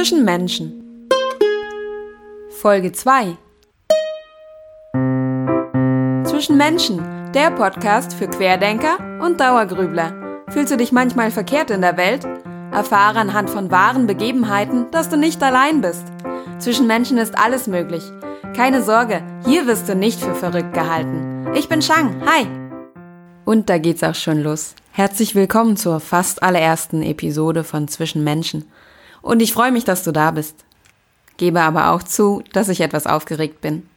Zwischen Menschen. Folge 2. Zwischen Menschen, der Podcast für Querdenker und Dauergrübler. Fühlst du dich manchmal verkehrt in der Welt? Erfahre anhand von wahren Begebenheiten, dass du nicht allein bist. Zwischen Menschen ist alles möglich. Keine Sorge, hier wirst du nicht für verrückt gehalten. Ich bin Shang, hi! Und da geht's auch schon los. Herzlich willkommen zur fast allerersten Episode von Zwischen Menschen. Und ich freue mich, dass du da bist. Gebe aber auch zu, dass ich etwas aufgeregt bin.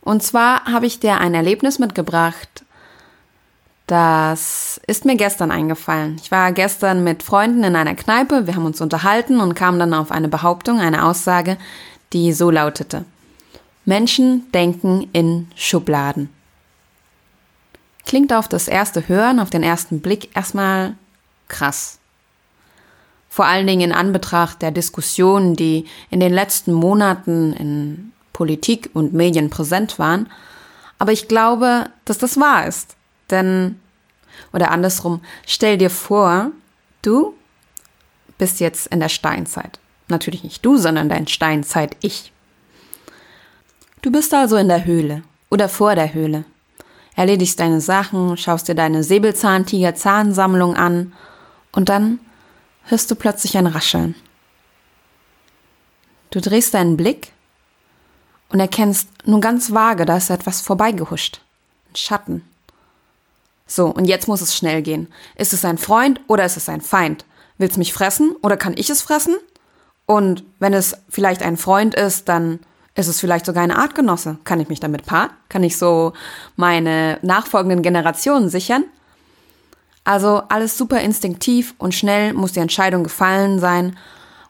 Und zwar habe ich dir ein Erlebnis mitgebracht, das ist mir gestern eingefallen. Ich war gestern mit Freunden in einer Kneipe, wir haben uns unterhalten und kamen dann auf eine Behauptung, eine Aussage, die so lautete. Menschen denken in Schubladen. Klingt auf das erste Hören, auf den ersten Blick erstmal krass. Vor allen Dingen in Anbetracht der Diskussionen, die in den letzten Monaten in Politik und Medien präsent waren. Aber ich glaube, dass das wahr ist. Denn, oder andersrum, stell dir vor, du bist jetzt in der Steinzeit. Natürlich nicht du, sondern dein Steinzeit-Ich. Du bist also in der Höhle oder vor der Höhle erledigst deine Sachen, schaust dir deine Säbelzahntiger-Zahnsammlung an und dann hörst du plötzlich ein Rascheln. Du drehst deinen Blick und erkennst nur ganz vage, da ist etwas vorbeigehuscht. Ein Schatten. So, und jetzt muss es schnell gehen. Ist es ein Freund oder ist es ein Feind? Will's mich fressen oder kann ich es fressen? Und wenn es vielleicht ein Freund ist, dann ist es vielleicht sogar ein Artgenosse? Kann ich mich damit paaren? Kann ich so meine nachfolgenden Generationen sichern? Also alles super instinktiv und schnell muss die Entscheidung gefallen sein,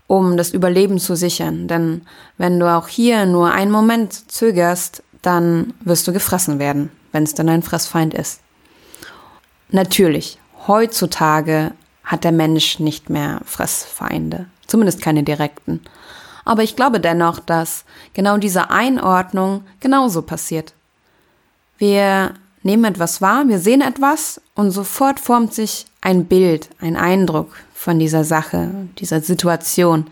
um das Überleben zu sichern. Denn wenn du auch hier nur einen Moment zögerst, dann wirst du gefressen werden, wenn es dann ein Fressfeind ist. Natürlich, heutzutage hat der Mensch nicht mehr Fressfeinde, zumindest keine direkten. Aber ich glaube dennoch, dass genau diese Einordnung genauso passiert. Wir nehmen etwas wahr, wir sehen etwas und sofort formt sich ein Bild, ein Eindruck von dieser Sache, dieser Situation,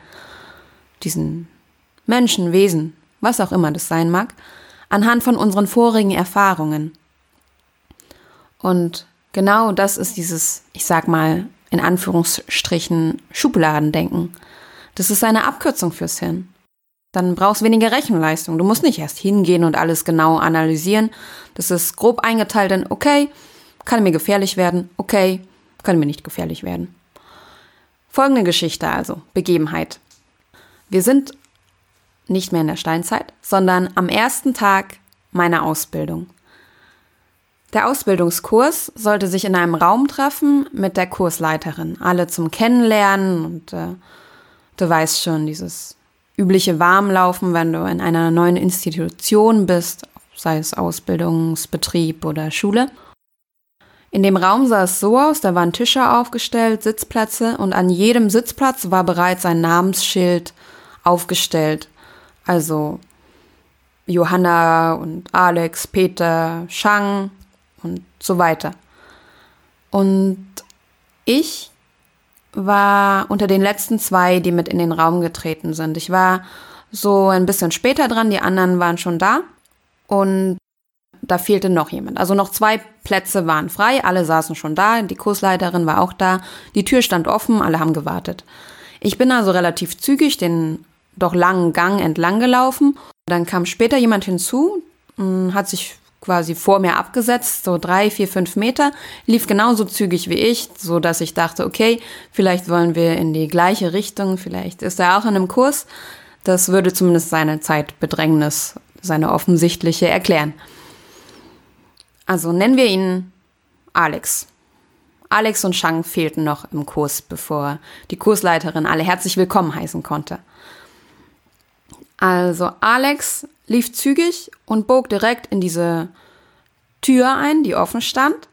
diesen Menschen, Wesen, was auch immer das sein mag, anhand von unseren vorigen Erfahrungen. Und genau das ist dieses, ich sag mal, in Anführungsstrichen Schubladendenken. Das ist eine Abkürzung fürs Hirn. Dann brauchst du weniger Rechenleistung. Du musst nicht erst hingehen und alles genau analysieren. Das ist grob eingeteilt in, okay, kann mir gefährlich werden, okay, kann mir nicht gefährlich werden. Folgende Geschichte also, Begebenheit. Wir sind nicht mehr in der Steinzeit, sondern am ersten Tag meiner Ausbildung. Der Ausbildungskurs sollte sich in einem Raum treffen mit der Kursleiterin, alle zum Kennenlernen und äh, Du weißt schon, dieses übliche Warmlaufen, wenn du in einer neuen Institution bist, sei es Ausbildungsbetrieb oder Schule. In dem Raum sah es so aus, da waren Tische aufgestellt, Sitzplätze und an jedem Sitzplatz war bereits ein Namensschild aufgestellt. Also Johanna und Alex, Peter, Shang und so weiter. Und ich war unter den letzten zwei, die mit in den Raum getreten sind. Ich war so ein bisschen später dran, die anderen waren schon da und da fehlte noch jemand. Also noch zwei Plätze waren frei, alle saßen schon da, die Kursleiterin war auch da, die Tür stand offen, alle haben gewartet. Ich bin also relativ zügig den doch langen Gang entlang gelaufen. Dann kam später jemand hinzu, hm, hat sich quasi vor mir abgesetzt, so drei, vier, fünf Meter, lief genauso zügig wie ich, so dass ich dachte, okay, vielleicht wollen wir in die gleiche Richtung, vielleicht ist er auch in einem Kurs. Das würde zumindest seine Zeitbedrängnis, seine offensichtliche erklären. Also nennen wir ihn Alex. Alex und Shang fehlten noch im Kurs, bevor die Kursleiterin alle herzlich willkommen heißen konnte. Also Alex lief zügig und bog direkt in diese Tür ein, die offen stand.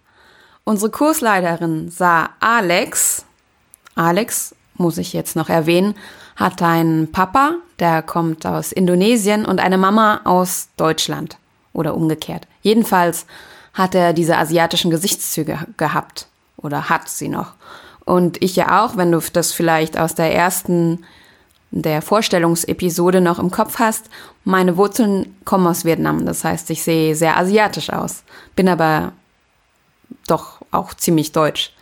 Unsere Kursleiterin sah Alex. Alex, muss ich jetzt noch erwähnen, hat einen Papa, der kommt aus Indonesien und eine Mama aus Deutschland oder umgekehrt. Jedenfalls hat er diese asiatischen Gesichtszüge gehabt oder hat sie noch. Und ich ja auch, wenn du das vielleicht aus der ersten der Vorstellungsepisode noch im Kopf hast, meine Wurzeln kommen aus Vietnam. Das heißt, ich sehe sehr asiatisch aus, bin aber doch auch ziemlich deutsch.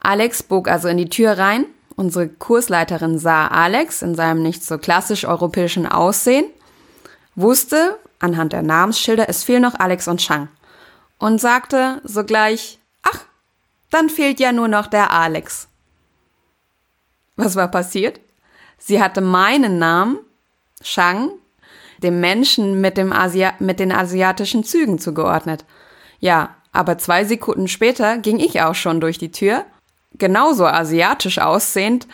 Alex bog also in die Tür rein. Unsere Kursleiterin sah Alex in seinem nicht so klassisch europäischen Aussehen, wusste anhand der Namensschilder, es fehlen noch Alex und Chang und sagte sogleich, ach, dann fehlt ja nur noch der Alex. Was war passiert? Sie hatte meinen Namen, Shang, dem Menschen mit, dem Asia mit den asiatischen Zügen zugeordnet. Ja, aber zwei Sekunden später ging ich auch schon durch die Tür, genauso asiatisch aussehend,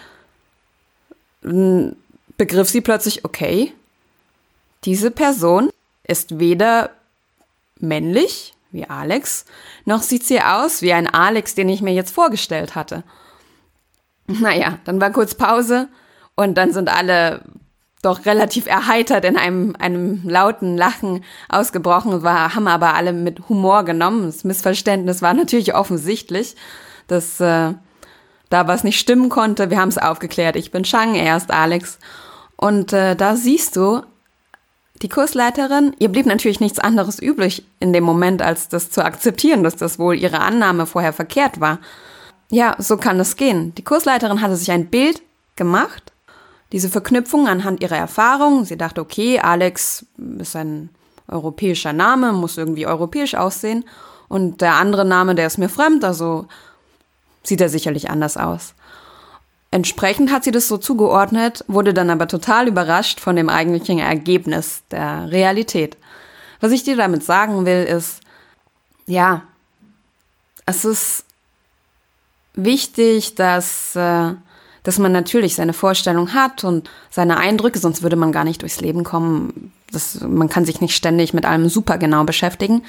begriff sie plötzlich, okay, diese Person ist weder männlich wie Alex, noch sieht sie aus wie ein Alex, den ich mir jetzt vorgestellt hatte. Naja, dann war kurz Pause und dann sind alle doch relativ erheitert in einem, einem lauten Lachen ausgebrochen, war, haben aber alle mit Humor genommen. Das Missverständnis war natürlich offensichtlich, dass äh, da was nicht stimmen konnte. Wir haben es aufgeklärt. Ich bin Shang, er ist Alex. Und äh, da siehst du, die Kursleiterin, ihr blieb natürlich nichts anderes übrig in dem Moment, als das zu akzeptieren, dass das wohl ihre Annahme vorher verkehrt war. Ja, so kann es gehen. Die Kursleiterin hatte sich ein Bild gemacht, diese Verknüpfung anhand ihrer Erfahrung. Sie dachte, okay, Alex ist ein europäischer Name, muss irgendwie europäisch aussehen. Und der andere Name, der ist mir fremd, also sieht er sicherlich anders aus. Entsprechend hat sie das so zugeordnet, wurde dann aber total überrascht von dem eigentlichen Ergebnis der Realität. Was ich dir damit sagen will, ist, ja, es ist wichtig, dass, äh, dass man natürlich seine Vorstellung hat und seine Eindrücke, sonst würde man gar nicht durchs Leben kommen. Das, man kann sich nicht ständig mit allem super genau beschäftigen.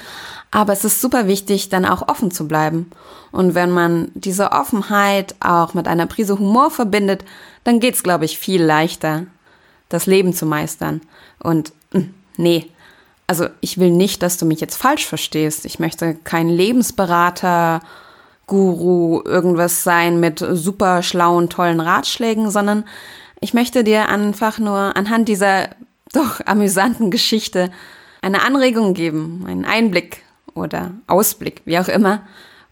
Aber es ist super wichtig, dann auch offen zu bleiben. Und wenn man diese Offenheit auch mit einer Prise Humor verbindet, dann geht's, glaube ich, viel leichter, das Leben zu meistern. Und hm, nee, also ich will nicht, dass du mich jetzt falsch verstehst. Ich möchte kein Lebensberater Guru irgendwas sein mit super schlauen, tollen Ratschlägen, sondern ich möchte dir einfach nur anhand dieser doch amüsanten Geschichte eine Anregung geben, einen Einblick oder Ausblick, wie auch immer.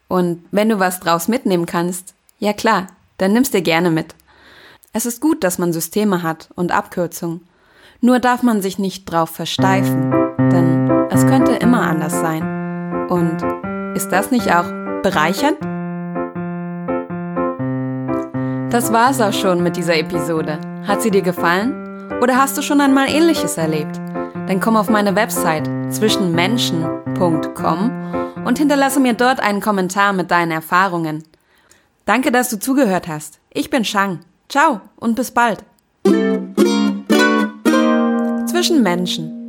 Und wenn du was draus mitnehmen kannst, ja klar, dann nimmst dir gerne mit. Es ist gut, dass man Systeme hat und Abkürzungen. Nur darf man sich nicht drauf versteifen, denn es könnte immer anders sein. Und ist das nicht auch bereichernd? Das war's auch schon mit dieser Episode. Hat sie dir gefallen? Oder hast du schon einmal ähnliches erlebt? Dann komm auf meine Website zwischenmenschen.com und hinterlasse mir dort einen Kommentar mit deinen Erfahrungen. Danke, dass du zugehört hast. Ich bin Shang. Ciao und bis bald. Zwischen Menschen